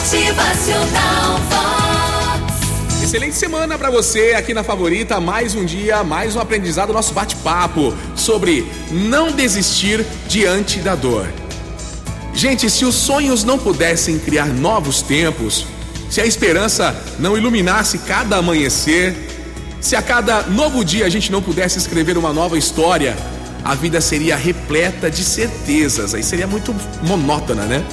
Motivacional Vox. Excelente semana para você aqui na Favorita. Mais um dia, mais um aprendizado, nosso bate-papo sobre não desistir diante da dor. Gente, se os sonhos não pudessem criar novos tempos, se a esperança não iluminasse cada amanhecer, se a cada novo dia a gente não pudesse escrever uma nova história, a vida seria repleta de certezas, aí seria muito monótona, né?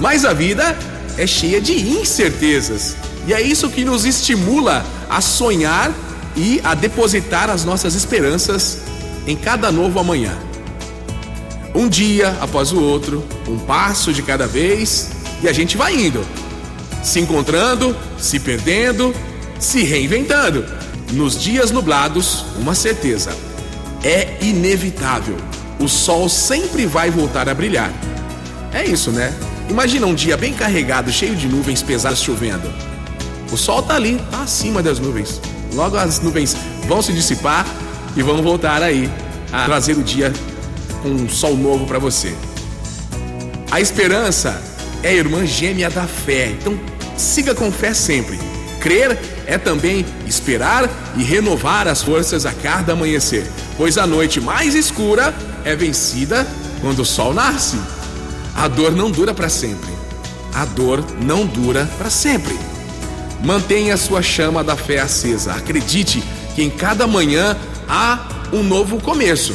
Mas a vida é cheia de incertezas. E é isso que nos estimula a sonhar e a depositar as nossas esperanças em cada novo amanhã. Um dia após o outro, um passo de cada vez, e a gente vai indo, se encontrando, se perdendo, se reinventando. Nos dias nublados, uma certeza: é inevitável. O sol sempre vai voltar a brilhar. É isso, né? Imagina um dia bem carregado, cheio de nuvens pesadas chovendo. O sol tá ali, tá acima das nuvens. Logo as nuvens vão se dissipar e vão voltar aí a trazer o dia com um sol novo para você. A esperança é a irmã gêmea da fé, então siga com fé sempre. Crer é também esperar e renovar as forças a cada amanhecer, pois a noite mais escura é vencida quando o sol nasce. A dor não dura para sempre. A dor não dura para sempre. Mantenha sua chama da fé acesa. Acredite que em cada manhã há um novo começo.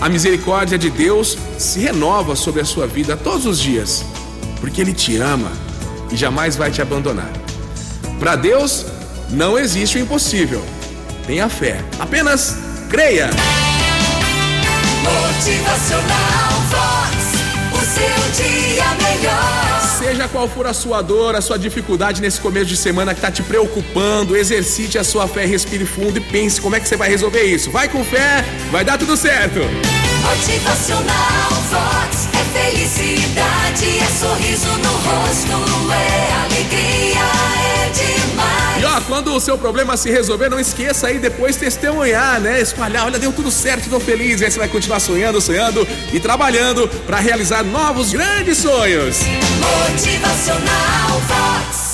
A misericórdia de Deus se renova sobre a sua vida todos os dias, porque Ele te ama e jamais vai te abandonar. Para Deus, não existe o impossível. Tenha fé. Apenas creia. Motivacional seu dia melhor. Seja qual for a sua dor, a sua dificuldade nesse começo de semana que está te preocupando, exercite a sua fé, respire fundo e pense como é que você vai resolver isso. Vai com fé, vai dar tudo certo. Motivacional Vox. É felicidade, quando o seu problema se resolver, não esqueça aí depois testemunhar, né? Espalhar, olha, deu tudo certo, tô feliz. E aí você vai continuar sonhando, sonhando e trabalhando para realizar novos grandes sonhos. Motivacional Vox.